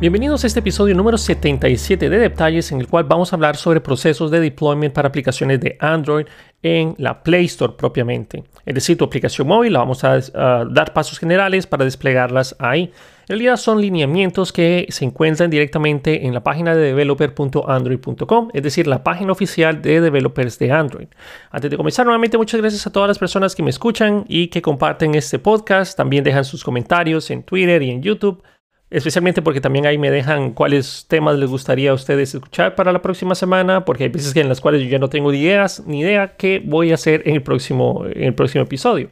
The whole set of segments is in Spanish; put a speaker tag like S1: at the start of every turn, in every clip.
S1: Bienvenidos a este episodio número 77 de Detalles en el cual vamos a hablar sobre procesos de deployment para aplicaciones de Android en la Play Store propiamente. Es decir, tu aplicación móvil, la vamos a, dar pasos generales para desplegarlas ahí. En realidad son lineamientos que se encuentran directamente en la página de developer.android.com, es decir, la página oficial de developers de Android. Antes de comenzar, nuevamente muchas gracias a todas las personas que me escuchan y que comparten este podcast. También dejan sus comentarios en Twitter y en YouTube especialmente porque también ahí me dejan cuáles temas les gustaría a ustedes escuchar para la próxima semana, porque hay veces en las cuales yo ya no tengo ideas ni idea qué voy a hacer en el próximo, en el próximo episodio.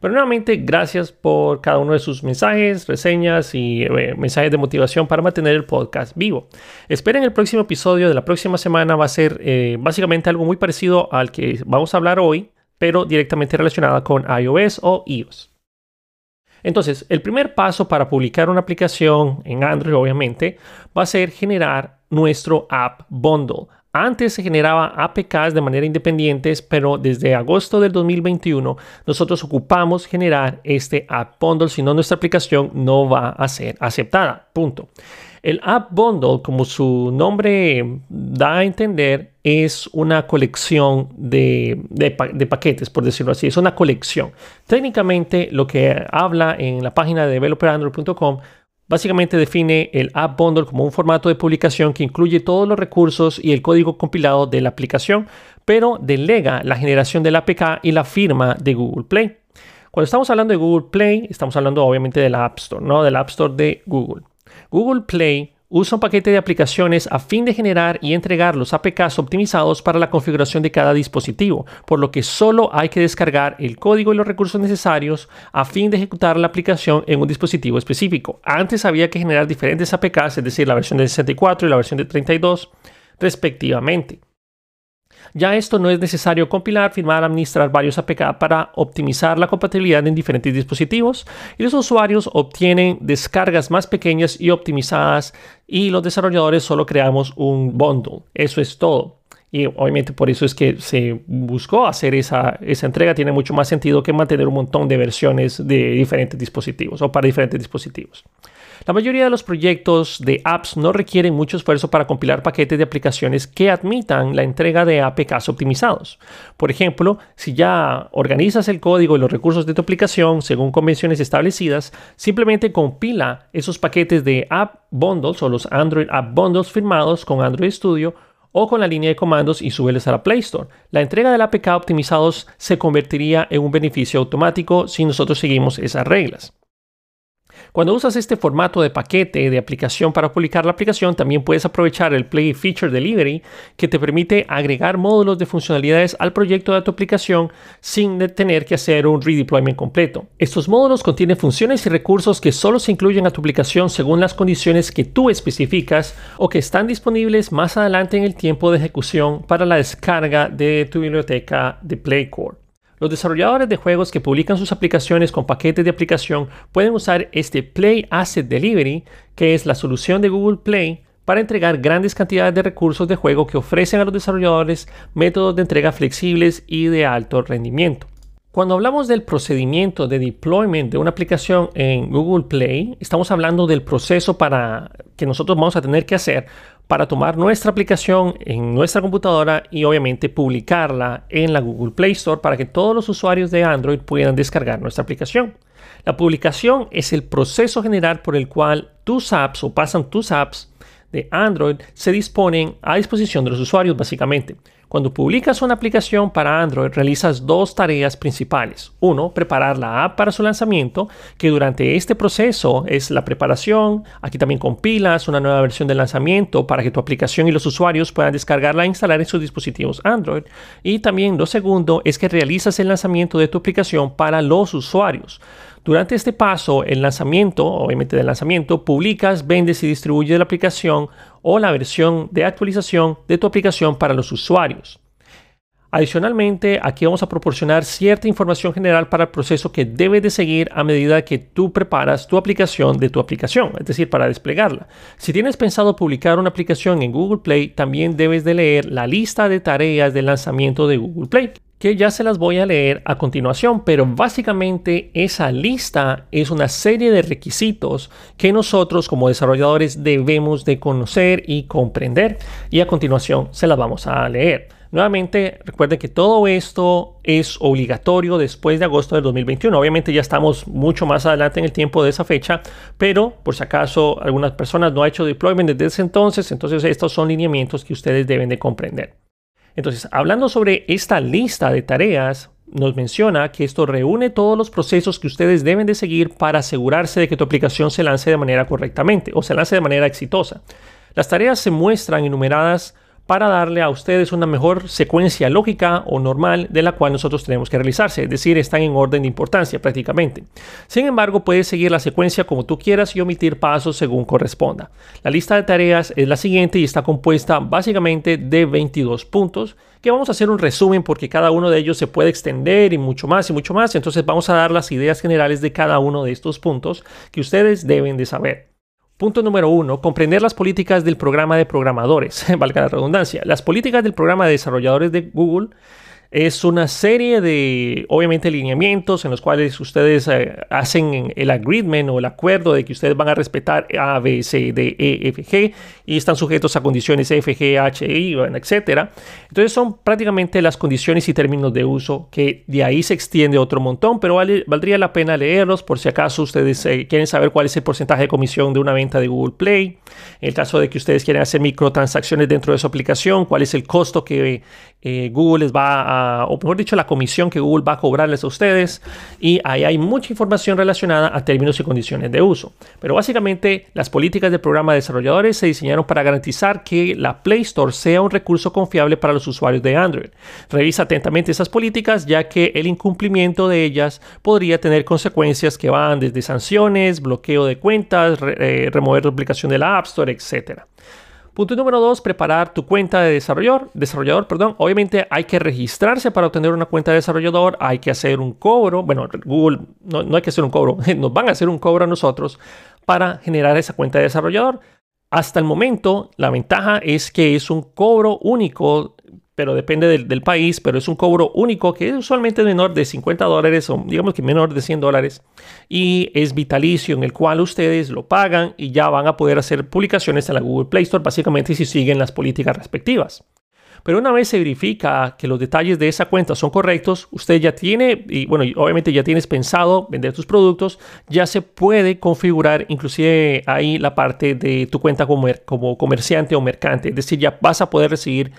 S1: Pero nuevamente, gracias por cada uno de sus mensajes, reseñas y eh, mensajes de motivación para mantener el podcast vivo. Esperen el próximo episodio de la próxima semana, va a ser eh, básicamente algo muy parecido al que vamos a hablar hoy, pero directamente relacionado con iOS o iOS. Entonces, el primer paso para publicar una aplicación en Android, obviamente, va a ser generar nuestro App Bundle. Antes se generaba APKs de manera independiente, pero desde agosto del 2021 nosotros ocupamos generar este App Bundle, si no nuestra aplicación no va a ser aceptada. Punto. El App Bundle, como su nombre da a entender, es una colección de, paquetes, por decirlo así. Es una colección. Técnicamente, lo que habla en la página de developerandroid.com Básicamente define el App Bundle como un formato de publicación que incluye todos los recursos y el código compilado de la aplicación, pero delega la generación del APK y la firma de Google Play. Cuando estamos hablando de Google Play, estamos hablando obviamente de la App Store, ¿no? Del App Store de Google. Google Play usa un paquete de aplicaciones a fin de generar y entregar los APKs optimizados para la configuración de cada dispositivo, por lo que solo hay que descargar el código y los recursos necesarios a fin de ejecutar la aplicación en un dispositivo específico. Antes había que generar diferentes APKs, es decir, la versión de 64 y la versión de 32, respectivamente. Ya esto no es necesario compilar, firmar, administrar varios APK para optimizar la compatibilidad en diferentes dispositivos y los usuarios obtienen descargas más pequeñas y optimizadas y los desarrolladores solo creamos un bundle. Eso es todo. Y obviamente por eso es que se buscó hacer esa, esa entrega. Tiene mucho más sentido que mantener un montón de versiones de diferentes dispositivos o para diferentes dispositivos. La mayoría de los proyectos de apps no requieren mucho esfuerzo para compilar paquetes de aplicaciones que admitan la entrega de APKs optimizados. Por ejemplo, si ya organizas el código y los recursos de tu aplicación según convenciones establecidas, simplemente compila esos paquetes de App Bundles o los Android App Bundles firmados con Android Studio o con la línea de comandos y súbeles a la Play Store. La entrega del APK optimizados se convertiría en un beneficio automático si nosotros seguimos esas reglas. Cuando usas este formato de paquete de aplicación para publicar la aplicación, también puedes aprovechar el Play Feature Delivery que te permite agregar módulos de funcionalidades al proyecto de tu aplicación sin tener que hacer un redeployment completo. Estos módulos contienen funciones y recursos que solo se incluyen a tu aplicación según las condiciones que tú especificas o que están disponibles más adelante en el tiempo de ejecución para la descarga de tu biblioteca de PlayCore. Los desarrolladores de juegos que publican sus aplicaciones con paquetes de aplicación pueden usar este Play Asset Delivery, que es la solución de Google Play para entregar grandes cantidades de recursos de juego que ofrecen a los desarrolladores métodos de entrega flexibles y de alto rendimiento. Cuando hablamos del procedimiento de deployment de una aplicación en Google Play, estamos hablando del proceso para que nosotros vamos a tener que hacer para tomar nuestra aplicación en nuestra computadora y obviamente publicarla en la Google Play Store para que todos los usuarios de Android puedan descargar nuestra aplicación. La publicación es el proceso general por el cual tus apps o pasan tus apps de Android se disponen a disposición de los usuarios básicamente. Cuando publicas una aplicación para Android, realizas dos tareas principales. Uno, preparar la app para su lanzamiento, que durante este proceso es la preparación. Aquí también compilas una nueva versión del lanzamiento para que tu aplicación y los usuarios puedan descargarla e instalar en sus dispositivos Android. Y también lo segundo es que realizas el lanzamiento de tu aplicación para los usuarios. Durante este paso, el lanzamiento, obviamente del lanzamiento, publicas, vendes y distribuyes la aplicación o la versión de actualización de tu aplicación para los usuarios. Adicionalmente, aquí vamos a proporcionar cierta información general para el proceso que debes de seguir a medida que tú preparas tu aplicación de tu aplicación, es decir, para desplegarla. Si tienes pensado publicar una aplicación en Google Play, también debes de leer la lista de tareas de lanzamiento de Google Play que ya se las voy a leer a continuación, pero básicamente esa lista es una serie de requisitos que nosotros como desarrolladores debemos de conocer y comprender y a continuación se las vamos a leer. Nuevamente, recuerden que todo esto es obligatorio después de agosto del 2021. Obviamente ya estamos mucho más adelante en el tiempo de esa fecha, pero por si acaso algunas personas no han hecho deployment desde ese entonces, entonces estos son lineamientos que ustedes deben de comprender. Entonces, hablando sobre esta lista de tareas, nos menciona que esto reúne todos los procesos que ustedes deben de seguir para asegurarse de que tu aplicación se lance de manera correctamente o se lance de manera exitosa. Las tareas se muestran enumeradas para darle a ustedes una mejor secuencia lógica o normal de la cual nosotros tenemos que realizarse, es decir, están en orden de importancia prácticamente. Sin embargo, puedes seguir la secuencia como tú quieras y omitir pasos según corresponda. La lista de tareas es la siguiente y está compuesta básicamente de 22 puntos que vamos a hacer un resumen porque cada uno de ellos se puede extender y mucho más y mucho más. Entonces vamos a dar las ideas generales de cada uno de estos puntos que ustedes deben de saber. Punto número uno, comprender las políticas del programa de programadores, valga la redundancia. Las políticas del programa de desarrolladores de Google es una serie de, obviamente, lineamientos en los cuales ustedes eh, hacen el agreement o el acuerdo de que ustedes van a respetar A, B, C, D, E, F, G y están sujetos a condiciones F, G, H, I, etc. Entonces son prácticamente las condiciones y términos de uso que de ahí se extiende otro montón, pero valdría la pena leerlos por si acaso ustedes eh, quieren saber cuál es el porcentaje de comisión de una venta de Google Play. En el caso de que ustedes quieran hacer microtransacciones dentro de su aplicación, cuál es el costo que eh, Google les va a, o mejor dicho, la comisión que Google va a cobrarles a ustedes. Y ahí hay mucha información relacionada a términos y condiciones de uso. Pero básicamente las políticas del programa de desarrolladores se diseñaron para garantizar que la Play Store sea un recurso confiable para los usuarios de Android. Revisa atentamente esas políticas ya que el incumplimiento de ellas podría tener consecuencias que van desde sanciones, bloqueo de cuentas, eh, remover la aplicación de la App Store, etcétera. Punto número dos, preparar tu cuenta de desarrollador. Desarrollador, perdón. Obviamente hay que registrarse para obtener una cuenta de desarrollador. Hay que hacer un cobro. Bueno, Google no, no hay que hacer un cobro. Nos van a hacer un cobro a nosotros para generar esa cuenta de desarrollador. Hasta el momento, la ventaja es que es un cobro único pero depende del, país, pero es un cobro único que es usualmente menor de 50 dólares o digamos que menor de 100 dólares y es vitalicio en el cual ustedes lo pagan y ya van a poder hacer publicaciones en la Google Play Store básicamente si siguen las políticas respectivas. Pero una vez se verifica que los detalles de esa cuenta son correctos, usted ya tiene, y bueno, obviamente ya tienes pensado vender tus productos, ya se puede configurar inclusive ahí la parte de tu cuenta como, como comerciante o mercante. Es decir, ya vas a poder recibir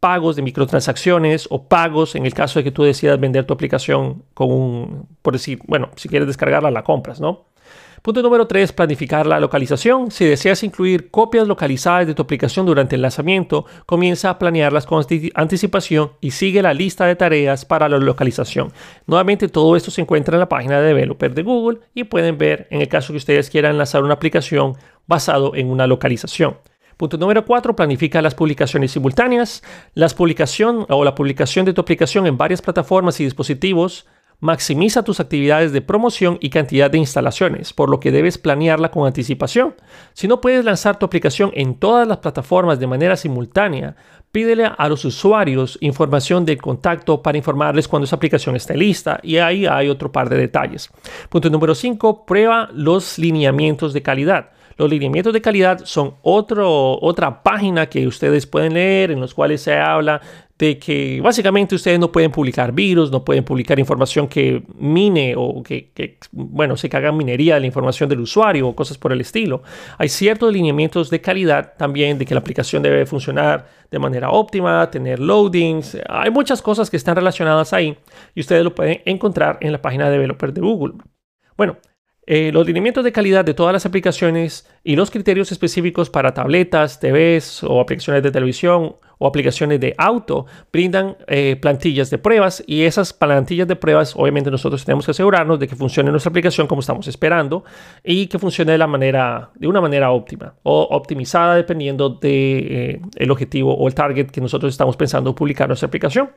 S1: pagos de microtransacciones o pagos en el caso de que tú decidas vender tu aplicación con un, por decir, bueno, si quieres descargarla, la compras, ¿no? Punto número 3, planificar la localización. Si deseas incluir copias localizadas de tu aplicación durante el lanzamiento, comienza a planearlas con anticipación y sigue la lista de tareas para la localización. Nuevamente, todo esto se encuentra en la página de developer de Google y pueden ver en el caso que ustedes quieran lanzar una aplicación basado en una localización. Punto número 4, planifica las publicaciones simultáneas. Las publicación o la publicación de tu aplicación en varias plataformas y dispositivos maximiza tus actividades de promoción y cantidad de instalaciones, por lo que debes planearla con anticipación. Si no puedes lanzar tu aplicación en todas las plataformas de manera simultánea, pídele a los usuarios información de contacto para informarles cuando esa aplicación esté lista y ahí hay otro par de detalles. Punto número 5, prueba los lineamientos de calidad. Los lineamientos de calidad son otro, otra página que ustedes pueden leer en los cuales se habla de que básicamente ustedes no pueden publicar virus, no pueden publicar información que mine o que, bueno, se haga minería de la información del usuario o cosas por el estilo. Hay ciertos lineamientos de calidad también de que la aplicación debe funcionar de manera óptima, tener loadings. Hay muchas cosas que están relacionadas ahí y ustedes lo pueden encontrar en la página de developer de Google. Bueno, eh, los lineamientos de calidad de todas las aplicaciones y los criterios específicos para tabletas, TVs o aplicaciones de televisión o aplicaciones de auto brindan eh, plantillas de pruebas y esas plantillas de pruebas obviamente nosotros tenemos que asegurarnos de que funcione nuestra aplicación como estamos esperando y que funcione de, la manera, de una manera óptima o optimizada dependiendo del de, eh, objetivo o el target que nosotros estamos pensando publicar nuestra aplicación.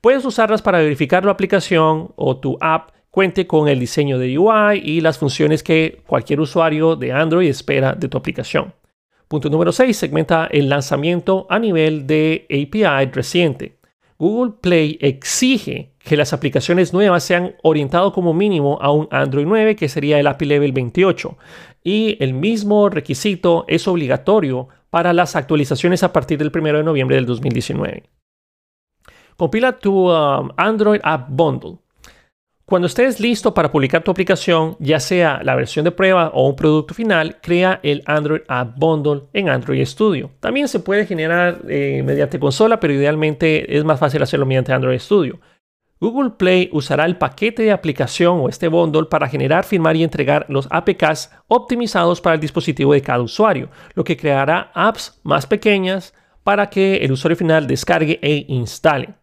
S1: Puedes usarlas para verificar la aplicación o tu app cuente con el diseño de UI y las funciones que cualquier usuario de Android espera de tu aplicación. Punto número 6. Segmenta el lanzamiento a nivel de API reciente. Google Play exige que las aplicaciones nuevas sean orientadas como mínimo a un Android 9, que sería el API Level 28. Y el mismo requisito es obligatorio para las actualizaciones a partir del 1 de noviembre del 2019. Compila tu um, Android App Bundle. Cuando estés listo para publicar tu aplicación, ya sea la versión de prueba o un producto final, crea el Android App Bundle en Android Studio. También se puede generar eh, mediante consola, pero idealmente es más fácil hacerlo mediante Android Studio. Google Play usará el paquete de aplicación o este bundle para generar, firmar y entregar los APKs optimizados para el dispositivo de cada usuario, lo que creará apps más pequeñas para que el usuario final descargue e instale.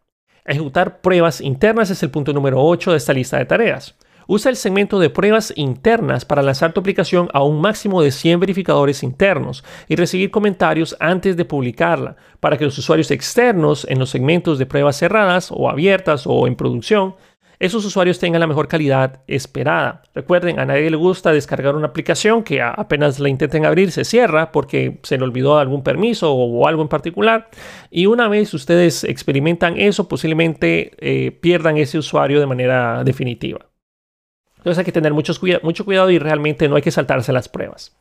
S1: Ejecutar pruebas internas es el punto número 8 de esta lista de tareas. Usa el segmento de pruebas internas para lanzar tu aplicación a un máximo de 100 verificadores internos y recibir comentarios antes de publicarla para que los usuarios externos en los segmentos de pruebas cerradas o abiertas o en producción esos usuarios tengan la mejor calidad esperada. Recuerden, a nadie le gusta descargar una aplicación que apenas la intenten abrir se cierra porque se le olvidó algún permiso o, algo en particular. Y una vez ustedes experimentan eso, posiblemente eh, pierdan ese usuario de manera definitiva. Entonces hay que tener mucho, cuidado y realmente no hay que saltarse las pruebas.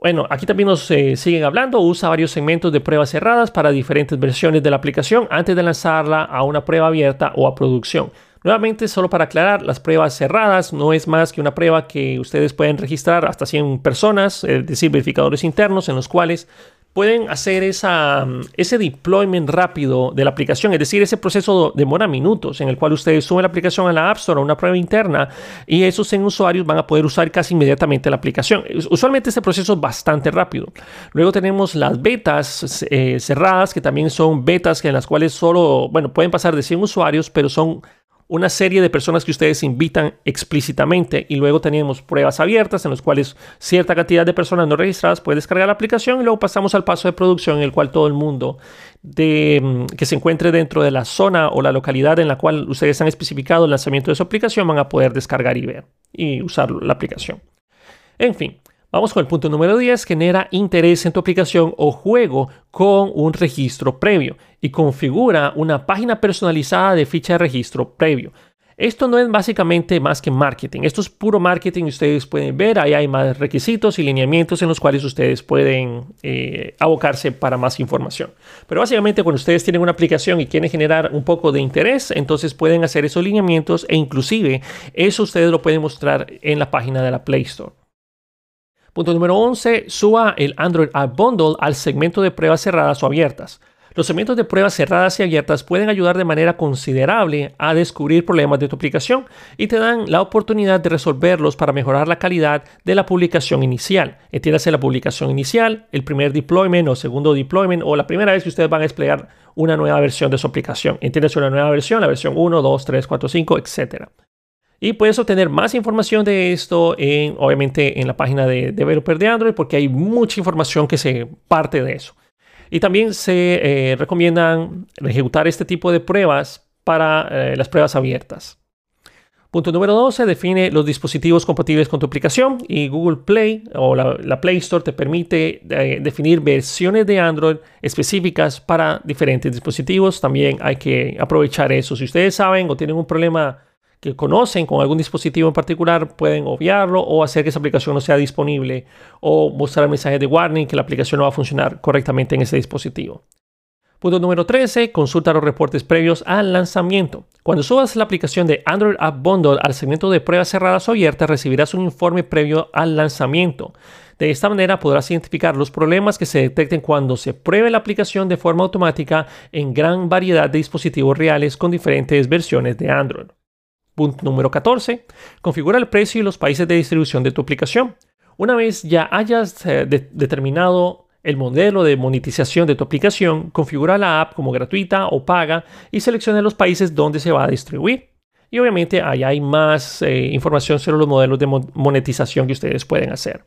S1: Bueno, aquí también nos eh, siguen hablando. Usa varios segmentos de pruebas cerradas para diferentes versiones de la aplicación antes de lanzarla a una prueba abierta o a producción. Nuevamente, solo para aclarar, las pruebas cerradas no es más que una prueba que ustedes pueden registrar hasta 100 personas, es decir, verificadores internos en los cuales pueden hacer esa, ese deployment rápido de la aplicación, es decir, ese proceso demora minutos en el cual ustedes suben la aplicación a la App Store a una prueba interna y esos 100 usuarios van a poder usar casi inmediatamente la aplicación. Usualmente este proceso es bastante rápido. Luego tenemos las betas eh, cerradas, que también son betas en las cuales solo, bueno, pueden pasar de 100 usuarios, pero son una serie de personas que ustedes invitan explícitamente y luego tenemos pruebas abiertas en las cuales cierta cantidad de personas no registradas puede descargar la aplicación y luego pasamos al paso de producción en el cual todo el mundo mm, que se encuentre dentro de la zona o la localidad en la cual ustedes han especificado el lanzamiento de su aplicación van a poder descargar y ver y usar la aplicación. En fin, Vamos con el punto número 10, genera interés en tu aplicación o juego con un registro previo y configura una página personalizada de ficha de registro previo. Esto no es básicamente más que marketing, esto es puro marketing, ustedes pueden ver, ahí hay más requisitos y lineamientos en los cuales ustedes pueden eh, abocarse para más información. Pero básicamente cuando ustedes tienen una aplicación y quieren generar un poco de interés, entonces pueden hacer esos lineamientos e inclusive eso ustedes lo pueden mostrar en la página de la Play Store. Punto número 11. Suba el Android App Bundle al segmento de pruebas cerradas o abiertas. Los segmentos de pruebas cerradas y abiertas pueden ayudar de manera considerable a descubrir problemas de tu aplicación y te dan la oportunidad de resolverlos para mejorar la calidad de la publicación inicial. Entiéndase la publicación inicial, el primer deployment o segundo deployment o la primera vez que ustedes van a desplegar una nueva versión de su aplicación. Entiéndase una nueva versión, la versión 1, 2, 3, 4, 5, etc. Y puedes obtener más información de esto en, obviamente, en la página de Developer de Android, porque hay mucha información que se parte de eso. Y también se eh, recomiendan ejecutar este tipo de pruebas para eh, las pruebas abiertas. Punto número 12, define los dispositivos compatibles con tu aplicación y Google Play o la, Play Store te permite eh, definir versiones de Android específicas para diferentes dispositivos. También hay que aprovechar eso. Si ustedes saben o tienen un problema que conocen con algún dispositivo en particular pueden obviarlo o hacer que esa aplicación no sea disponible o mostrar mensajes de warning que la aplicación no va a funcionar correctamente en ese dispositivo. Punto número 13. Consulta los reportes previos al lanzamiento. Cuando subas la aplicación de Android App Bundle al segmento de pruebas cerradas o abiertas, recibirás un informe previo al lanzamiento. De esta manera podrás identificar los problemas que se detecten cuando se pruebe la aplicación de forma automática en gran variedad de dispositivos reales con diferentes versiones de Android. Punto número 14. Configura el precio y los países de distribución de tu aplicación. Una vez ya hayas eh, determinado el modelo de monetización de tu aplicación, configura la app como gratuita o paga y selecciona los países donde se va a distribuir. Y obviamente ahí hay más eh, información sobre los modelos de monetización que ustedes pueden hacer.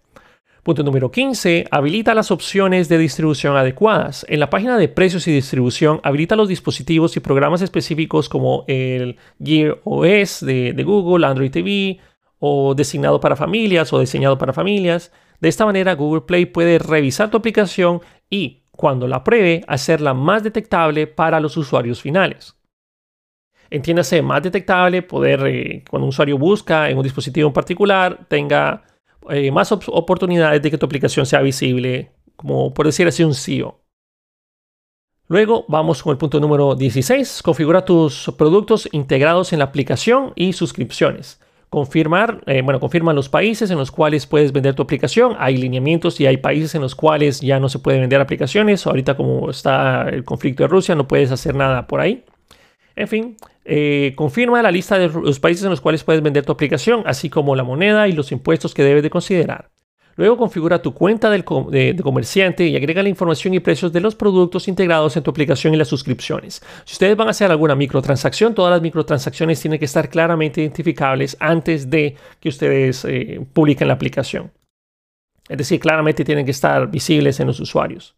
S1: Punto número 15. Habilita las opciones de distribución adecuadas. En la página de precios y distribución, habilita los dispositivos y programas específicos como el Gear OS de, Google, Android TV o designado para familias o diseñado para familias. De esta manera, Google Play puede revisar tu aplicación y cuando la pruebe, hacerla más detectable para los usuarios finales. Entiéndase, más detectable, poder, eh, cuando un usuario busca en un dispositivo en particular, tenga eh, más oportunidades de que tu aplicación sea visible, como por decir así un SEO. Luego vamos con el punto número 16, configura tus productos integrados en la aplicación y suscripciones. Confirmar, eh, bueno, confirma los países en los cuales puedes vender tu aplicación. Hay lineamientos y hay países en los cuales ya no se puede vender aplicaciones. Ahorita como está el conflicto de Rusia, no puedes hacer nada por ahí. En fin, eh, confirma la lista de los países en los cuales puedes vender tu aplicación, así como la moneda y los impuestos que debes de considerar. Luego configura tu cuenta de, comerciante y agrega la información y precios de los productos integrados en tu aplicación y las suscripciones. Si ustedes van a hacer alguna microtransacción, todas las microtransacciones tienen que estar claramente identificables antes de que ustedes eh, publiquen la aplicación. Es decir, claramente tienen que estar visibles en los usuarios.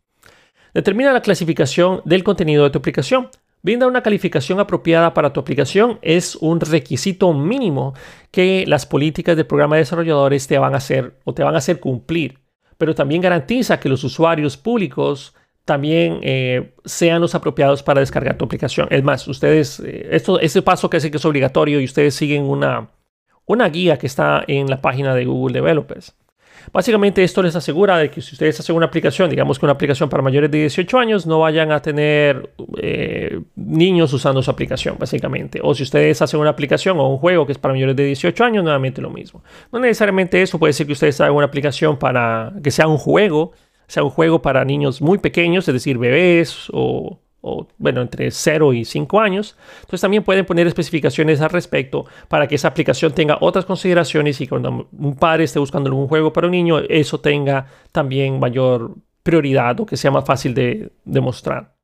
S1: Determina la clasificación del contenido de tu aplicación. Brinda una calificación apropiada para tu aplicación es un requisito mínimo que las políticas del programa de desarrolladores te van a hacer o te van a hacer cumplir, pero también garantiza que los usuarios públicos también eh, sean los apropiados para descargar tu aplicación. Es más, ustedes, eh, ese paso que hace que es obligatorio y ustedes siguen una, una guía que está en la página de Google Developers. Básicamente esto les asegura de que si ustedes hacen una aplicación, digamos que una aplicación para mayores de 18 años, no vayan a tener eh, niños usando su aplicación, básicamente. O si ustedes hacen una aplicación o un juego que es para mayores de 18 años, nuevamente lo mismo. No necesariamente eso, puede ser que ustedes hagan una aplicación para que sea un juego, sea un juego para niños muy pequeños, es decir, bebés o o bueno, entre 0 y 5 años. Entonces también pueden poner especificaciones al respecto para que esa aplicación tenga otras consideraciones y cuando un padre esté buscando un juego para un niño, eso tenga también mayor prioridad o que sea más fácil de demostrar.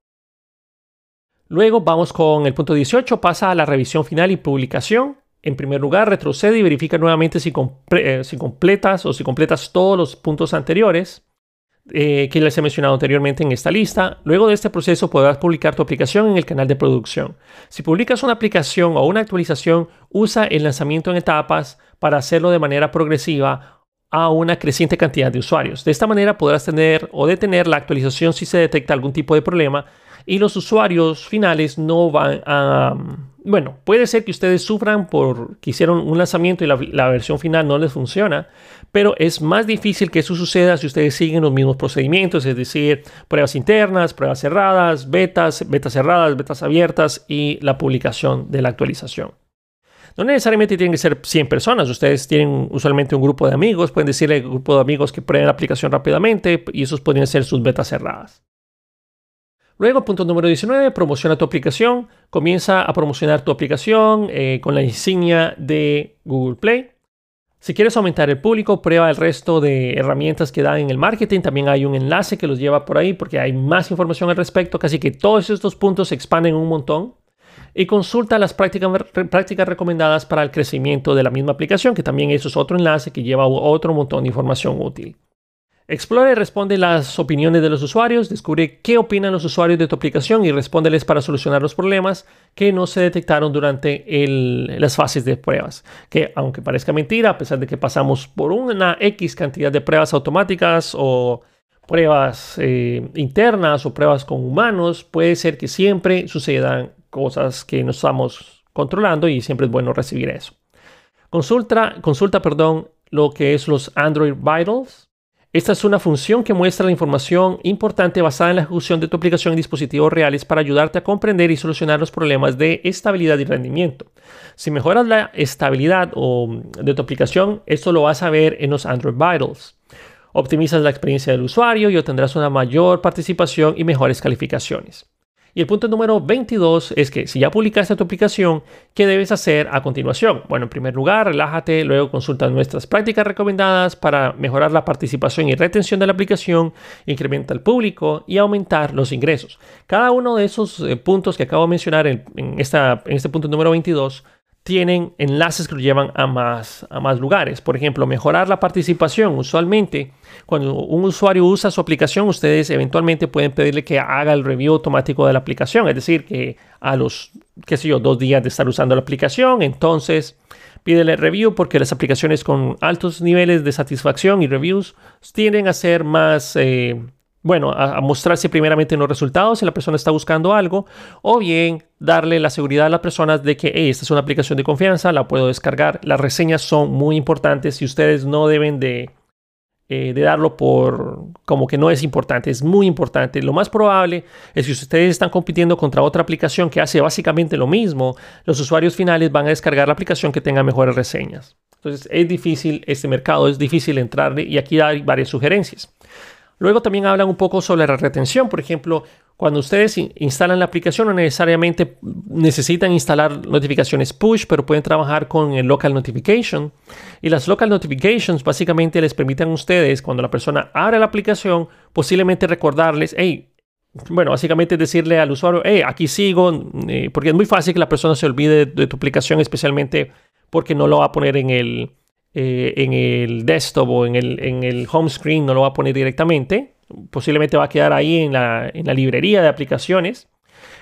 S1: Luego vamos con el punto 18, pasa a la revisión final y publicación. En primer lugar, retrocede y verifica nuevamente si, eh, si completas o si completas todos los puntos anteriores. Eh, que les he mencionado anteriormente en esta lista. Luego de este proceso podrás publicar tu aplicación en el canal de producción. Si publicas una aplicación o una actualización, usa el lanzamiento en etapas para hacerlo de manera progresiva a una creciente cantidad de usuarios. De esta manera podrás tener o detener la actualización si se detecta algún tipo de problema y los usuarios finales no van a... Bueno, puede ser que ustedes sufran por que hicieron un lanzamiento y la, versión final no les funciona, pero es más difícil que eso suceda si ustedes siguen los mismos procedimientos, es decir, pruebas internas, pruebas cerradas, betas, betas cerradas, betas abiertas y la publicación de la actualización. No necesariamente tienen que ser 100 personas. Ustedes tienen usualmente un grupo de amigos. Pueden decirle al grupo de amigos que prueben la aplicación rápidamente y esos podrían ser sus betas cerradas. Luego, punto número 19, promociona tu aplicación. Comienza a promocionar tu aplicación eh, con la insignia de Google Play. Si quieres aumentar el público, prueba el resto de herramientas que dan en el marketing. También hay un enlace que los lleva por ahí porque hay más información al respecto. Casi que todos estos puntos se expanden un montón. Y consulta las prácticas, recomendadas para el crecimiento de la misma aplicación, que también eso es otro enlace que lleva otro montón de información útil. Explora y responde las opiniones de los usuarios, descubre qué opinan los usuarios de tu aplicación y respóndeles para solucionar los problemas que no se detectaron durante las fases de pruebas. Que aunque parezca mentira, a pesar de que pasamos por una X cantidad de pruebas automáticas o pruebas eh, internas o pruebas con humanos, puede ser que siempre sucedan cosas que no estamos controlando y siempre es bueno recibir eso. Consulta, consulta perdón, lo que es los Android Vitals esta es una función que muestra la información importante basada en la ejecución de tu aplicación en dispositivos reales para ayudarte a comprender y solucionar los problemas de estabilidad y rendimiento. Si mejoras la estabilidad de tu aplicación, esto lo vas a ver en los Android Vitals. Optimizas la experiencia del usuario y obtendrás una mayor participación y mejores calificaciones. Y el punto número 22 es que si ya publicaste tu aplicación, ¿qué debes hacer a continuación? Bueno, en primer lugar, relájate, luego consulta nuestras prácticas recomendadas para mejorar la participación y retención de la aplicación, incrementa el público y aumentar los ingresos. Cada uno de esos eh, puntos que acabo de mencionar en, en este punto número 22 tienen enlaces que lo llevan a más, a más lugares. Por ejemplo, mejorar la participación. Usualmente, cuando un usuario usa su aplicación, ustedes eventualmente pueden pedirle que haga el review automático de la aplicación. Es decir, que a los, qué sé yo, dos días de estar usando la aplicación, entonces pídele review porque las aplicaciones con altos niveles de satisfacción y reviews tienden a ser más... Eh, bueno, a, mostrarse primeramente en los resultados si la persona está buscando algo, o bien darle la seguridad a las personas de que esta es una aplicación de confianza, la puedo descargar. Las reseñas son muy importantes y ustedes no deben de, eh, de darlo por como que no es importante, es muy importante. Lo más probable es que si ustedes están compitiendo contra otra aplicación que hace básicamente lo mismo, los usuarios finales van a descargar la aplicación que tenga mejores reseñas. Entonces es difícil este mercado, es difícil entrarle y aquí hay varias sugerencias. Luego también hablan un poco sobre la retención. Por ejemplo, cuando ustedes instalan la aplicación no necesariamente necesitan instalar notificaciones push, pero pueden trabajar con el local notification. Y las local notifications básicamente les permiten a ustedes, cuando la persona abre la aplicación, posiblemente recordarles, hey, bueno, básicamente decirle al usuario, hey, aquí sigo, eh, porque es muy fácil que la persona se olvide de tu aplicación, especialmente porque no lo va a poner en el, eh, en el desktop o en el, en el home screen, no lo va a poner directamente. Posiblemente va a quedar ahí en la, en la librería de aplicaciones.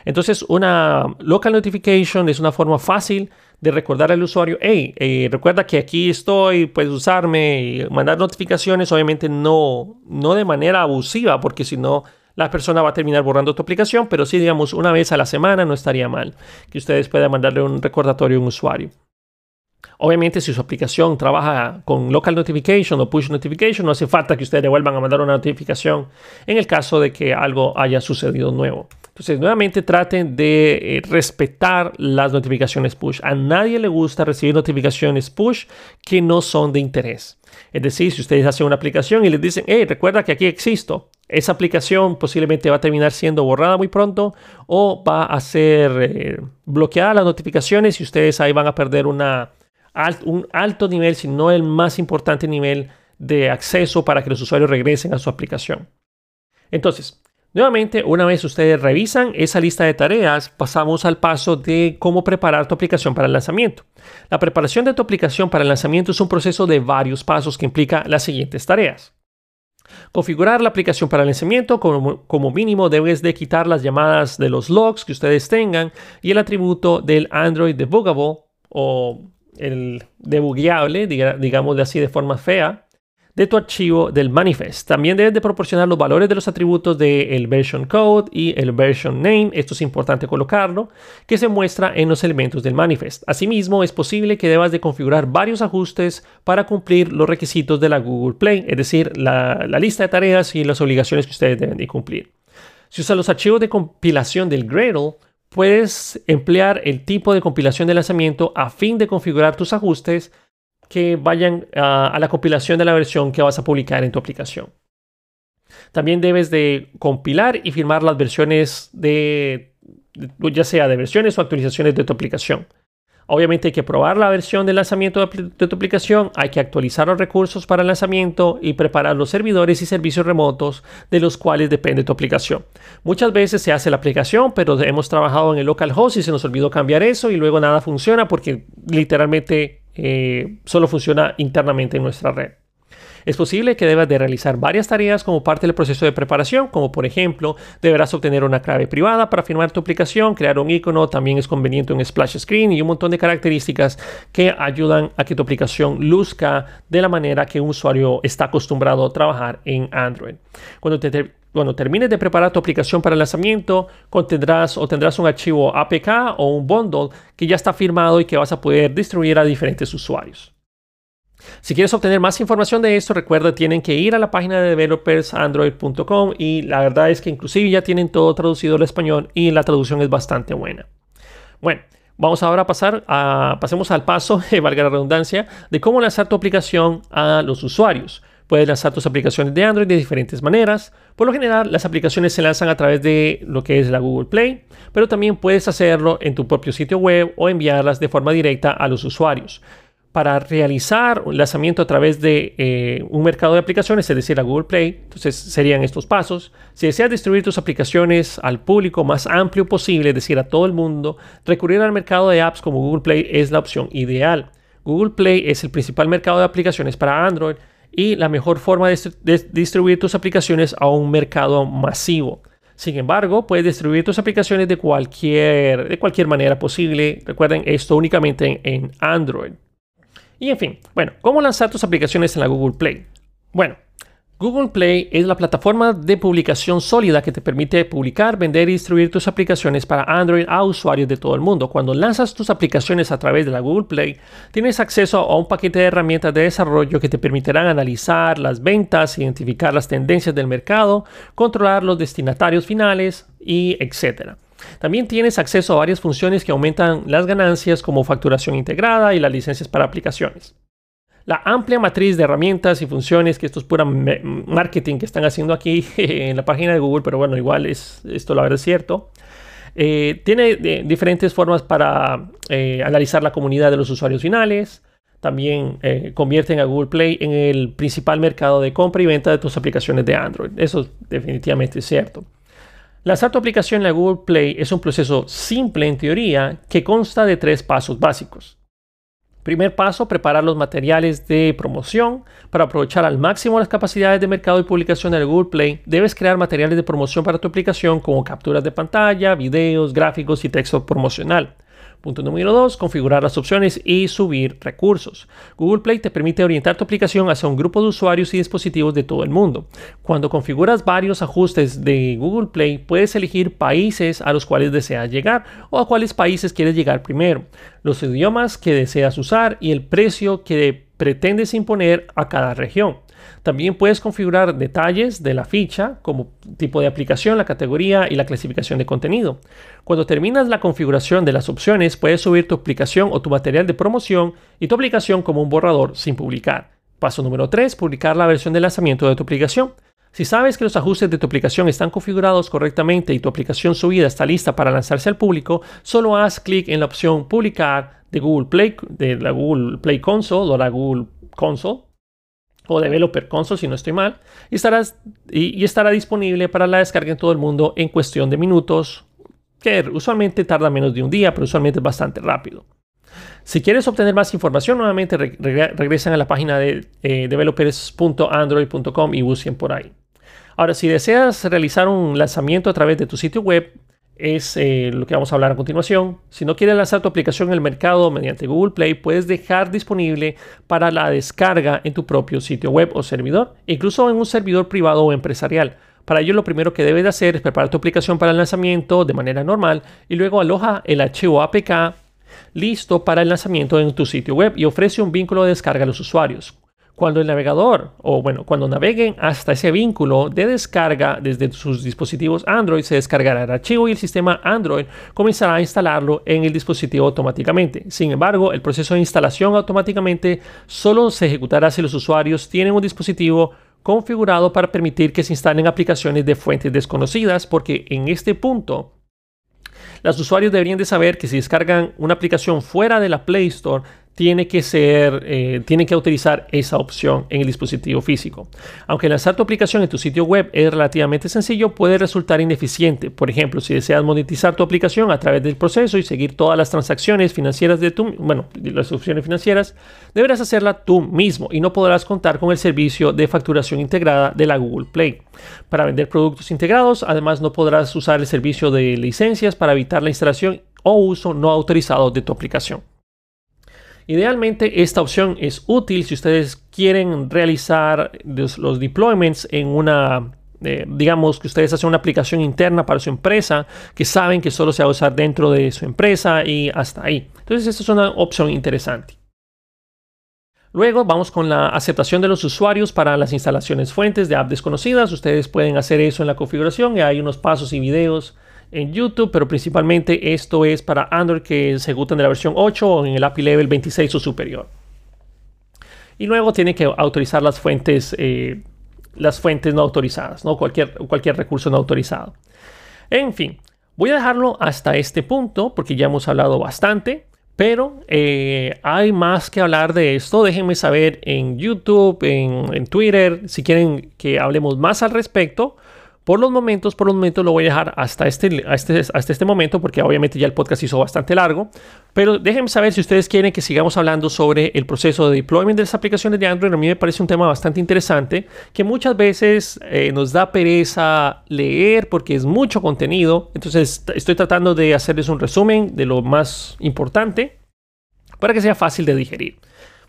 S1: Entonces, una local notification es una forma fácil de recordar al usuario, hey, eh, recuerda que aquí estoy, puedes usarme y mandar notificaciones, obviamente no, no de manera abusiva, porque si no, la persona va a terminar borrando tu aplicación, pero sí, digamos, una vez a la semana no estaría mal que ustedes puedan mandarle un recordatorio a un usuario. Obviamente, si su aplicación trabaja con local notification o push notification, no hace falta que ustedes vuelvan a mandar una notificación en el caso de que algo haya sucedido nuevo. Entonces, nuevamente traten de eh, respetar las notificaciones push. A nadie le gusta recibir notificaciones push que no son de interés. Es decir, si ustedes hacen una aplicación y les dicen, hey, recuerda que aquí existo, esa aplicación posiblemente va a terminar siendo borrada muy pronto o va a ser eh, bloqueada las notificaciones y ustedes ahí van a perder una, un alto nivel, si no el más importante nivel de acceso para que los usuarios regresen a su aplicación. Entonces, nuevamente, una vez ustedes revisan esa lista de tareas, pasamos al paso de cómo preparar tu aplicación para el lanzamiento. La preparación de tu aplicación para el lanzamiento es un proceso de varios pasos que implica las siguientes tareas. Configurar la aplicación para el lanzamiento, como, como, mínimo debes de quitar las llamadas de los logs que ustedes tengan y el atributo del Android Debuggable o el debugueable, digamos de así de forma fea, de tu archivo del manifest. También debes de proporcionar los valores de los atributos del version code y el version name, esto es importante colocarlo, que se muestra en los elementos del manifest. Asimismo, es posible que debas de configurar varios ajustes para cumplir los requisitos de la Google Play, es decir, la, la lista de tareas y las obligaciones que ustedes deben de cumplir. Si usas los archivos de compilación del Gradle, puedes emplear el tipo de compilación de lanzamiento a fin de configurar tus ajustes que vayan a, la compilación de la versión que vas a publicar en tu aplicación. También debes de compilar y firmar las versiones de ya sea de versiones o actualizaciones de tu aplicación. Obviamente hay que probar la versión de lanzamiento de tu aplicación, hay que actualizar los recursos para el lanzamiento y preparar los servidores y servicios remotos de los cuales depende tu aplicación. Muchas veces se hace la aplicación, pero hemos trabajado en el localhost y se nos olvidó cambiar eso y luego nada funciona porque literalmente eh, solo funciona internamente en nuestra red. Es posible que debas de realizar varias tareas como parte del proceso de preparación, como por ejemplo, deberás obtener una clave privada para firmar tu aplicación, crear un icono, también es conveniente un splash screen y un montón de características que ayudan a que tu aplicación luzca de la manera que un usuario está acostumbrado a trabajar en Android. Cuando termines de preparar tu aplicación para el lanzamiento, contendrás o tendrás un archivo APK o un bundle que ya está firmado y que vas a poder distribuir a diferentes usuarios. Si quieres obtener más información de esto, recuerda, tienen que ir a la página de developersandroid.com y la verdad es que inclusive ya tienen todo traducido al español y la traducción es bastante buena. Bueno, vamos ahora a pasar a, pasemos al paso, valga la redundancia, de cómo lanzar tu aplicación a los usuarios. Puedes lanzar tus aplicaciones de Android de diferentes maneras. Por lo general, las aplicaciones se lanzan a través de lo que es la Google Play, pero también puedes hacerlo en tu propio sitio web o enviarlas de forma directa a los usuarios para realizar un lanzamiento a través de eh, un mercado de aplicaciones, es decir, a Google Play. Entonces serían estos pasos. Si deseas distribuir tus aplicaciones al público más amplio posible, es decir, a todo el mundo, recurrir al mercado de apps como Google Play es la opción ideal. Google Play es el principal mercado de aplicaciones para Android y la mejor forma de, distribuir tus aplicaciones a un mercado masivo. Sin embargo, puedes distribuir tus aplicaciones de cualquier, de cualquier manera posible. Recuerden esto únicamente en Android. Y en fin, bueno, ¿cómo lanzar tus aplicaciones en la Google Play? Bueno, Google Play es la plataforma de publicación sólida que te permite publicar, vender y distribuir tus aplicaciones para Android a usuarios de todo el mundo. Cuando lanzas tus aplicaciones a través de la Google Play, tienes acceso a un paquete de herramientas de desarrollo que te permitirán analizar las ventas, identificar las tendencias del mercado, controlar los destinatarios finales y etcétera. También tienes acceso a varias funciones que aumentan las ganancias como facturación integrada y las licencias para aplicaciones la amplia matriz de herramientas y funciones, que esto es pura marketing que están haciendo aquí en la página de Google, pero bueno, igual es esto la verdad cierto. Eh, tiene eh, diferentes formas para eh, analizar la comunidad de los usuarios finales. También convierten a Google Play en el principal mercado de compra y venta de tus aplicaciones de Android. Eso definitivamente es cierto. Lanzar tu aplicación en la Google Play es un proceso simple en teoría que consta de tres pasos básicos. Primer paso, preparar los materiales de promoción. Para aprovechar al máximo las capacidades de mercado y publicación de Google Play, debes crear materiales de promoción para tu aplicación como capturas de pantalla, videos, gráficos y texto promocional. Punto número 2. Configurar las opciones y subir recursos. Google Play te permite orientar tu aplicación hacia un grupo de usuarios y dispositivos de todo el mundo. Cuando configuras varios ajustes de Google Play, puedes elegir países a los cuales deseas llegar o a cuáles países quieres llegar primero, los idiomas que deseas usar y el precio que pretendes imponer a cada región. También puedes configurar detalles de la ficha como tipo de aplicación, la categoría y la clasificación de contenido. Cuando terminas la configuración de las opciones, puedes subir tu aplicación o tu material de promoción y tu aplicación como un borrador sin publicar. Paso número 3. Publicar la versión de lanzamiento de tu aplicación. Si sabes que los ajustes de tu aplicación están configurados correctamente y tu aplicación subida está lista para lanzarse al público, solo haz clic en la opción Publicar de Google Play, de la Google Play Console o la Google Console o Developer Console si no estoy mal, y, y, estará disponible para la descarga en todo el mundo en cuestión de minutos, que usualmente tarda menos de un día, pero usualmente es bastante rápido. Si quieres obtener más información, nuevamente regresan a la página de eh, developers.android.com y busquen por ahí. Ahora, si deseas realizar un lanzamiento a través de tu sitio web, es eh, lo que vamos a hablar a continuación. Si no quieres lanzar tu aplicación en el mercado mediante Google Play, puedes dejar disponible para la descarga en tu propio sitio web o servidor, incluso en un servidor privado o empresarial. Para ello lo primero que debes hacer es preparar tu aplicación para el lanzamiento de manera normal y luego aloja el archivo APK listo para el lanzamiento en tu sitio web y ofrece un vínculo de descarga a los usuarios. Cuando el navegador, o bueno, cuando naveguen hasta ese vínculo de descarga desde sus dispositivos Android, se descargará el archivo y el sistema Android comenzará a instalarlo en el dispositivo automáticamente. Sin embargo, el proceso de instalación automáticamente solo se ejecutará si los usuarios tienen un dispositivo configurado para permitir que se instalen aplicaciones de fuentes desconocidas, porque en este punto los usuarios deberían de saber que si descargan una aplicación fuera de la Play Store, tiene que ser, eh, tiene que utilizar esa opción en el dispositivo físico. Aunque lanzar tu aplicación en tu sitio web es relativamente sencillo, puede resultar ineficiente. Por ejemplo, si deseas monetizar tu aplicación a través del proceso y seguir todas las transacciones financieras de tu, bueno, las opciones financieras, deberás hacerla tú mismo y no podrás contar con el servicio de facturación integrada de la Google Play. Para vender productos integrados, además no podrás usar el servicio de licencias para evitar la instalación o uso no autorizado de tu aplicación. Idealmente esta opción es útil si ustedes quieren realizar los, deployments en una eh, digamos que ustedes hacen una aplicación interna para su empresa que saben que solo se va a usar dentro de su empresa y hasta ahí. Entonces, esta es una opción interesante. Luego vamos con la aceptación de los usuarios para las instalaciones fuentes de app desconocidas. Ustedes pueden hacer eso en la configuración hay unos pasos y videos en YouTube, pero principalmente esto es para Android que se ejecutan de la versión 8 o en el API level 26 o superior. Y luego tiene que autorizar las fuentes, eh, las fuentes no autorizadas, ¿no? Cualquier, cualquier recurso no autorizado. En fin, voy a dejarlo hasta este punto porque ya hemos hablado bastante. Pero eh, hay más que hablar de esto. Déjenme saber en YouTube, en, en Twitter, si quieren que hablemos más al respecto. Por los momentos, por los momentos lo voy a dejar hasta este, este, hasta este momento porque obviamente ya el podcast hizo bastante largo. Pero déjenme saber si ustedes quieren que sigamos hablando sobre el proceso de deployment de las aplicaciones de Android. A mí me parece un tema bastante interesante que muchas veces eh, nos da pereza leer porque es mucho contenido. Entonces estoy tratando de hacerles un resumen de lo más importante para que sea fácil de digerir.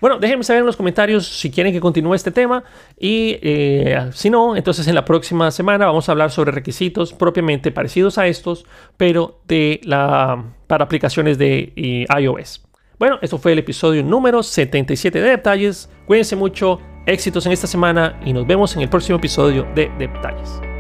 S1: Bueno, déjenme saber en los comentarios si quieren que continúe este tema y eh, si no, entonces en la próxima semana vamos a hablar sobre requisitos propiamente parecidos a estos, pero de la, para aplicaciones de iOS. Bueno, esto fue el episodio número 77 de Detalles. Cuídense mucho, éxitos en esta semana y nos vemos en el próximo episodio de Detalles.